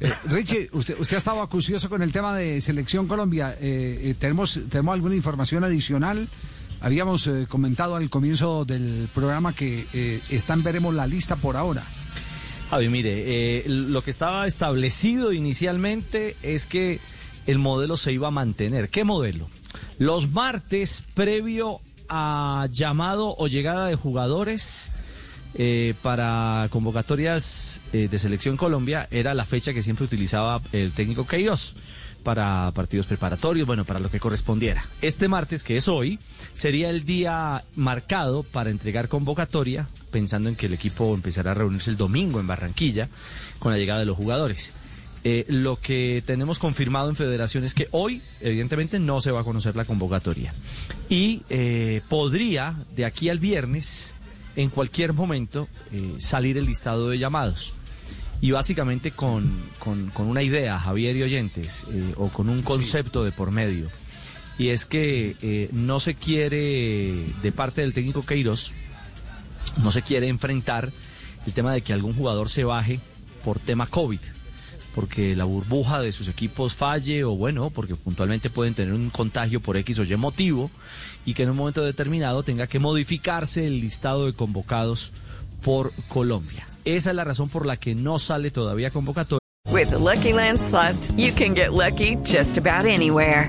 Eh, Richie, usted, usted estaba acucioso con el tema de Selección Colombia. Eh, eh, ¿tenemos, ¿Tenemos alguna información adicional? Habíamos comentado al comienzo del programa que están, veremos la lista por ahora. Javi, mire, lo que estaba establecido inicialmente es que el modelo se iba a mantener. ¿Qué modelo? Los martes, previo a llamado o llegada de jugadores eh, para convocatorias eh, de Selección Colombia, era la fecha que siempre utilizaba el técnico Queiroz para partidos preparatorios, bueno, para lo que correspondiera. Este martes, que es hoy, sería el día marcado para entregar convocatoria, pensando en que el equipo empezará a reunirse el domingo en Barranquilla con la llegada de los jugadores. Eh, lo que tenemos confirmado en Federación es que hoy, evidentemente, no se va a conocer la convocatoria. Y podría, de aquí al viernes, en cualquier momento, eh, salir el listado de llamados. Y básicamente con, con- con una idea, Javier y oyentes, eh, o con un concepto de por medio. Y es que eh, no se quiere, de parte del técnico Queiroz, no se quiere enfrentar el tema de que algún jugador se baje por tema COVID, porque la burbuja de sus equipos falle o bueno, porque puntualmente pueden tener un contagio por X o Y motivo y que en un momento determinado tenga que modificarse el listado de convocados por Colombia. Esa es la razón por la que no sale todavía convocatoria. With the Lucky Land you can get lucky just about anywhere.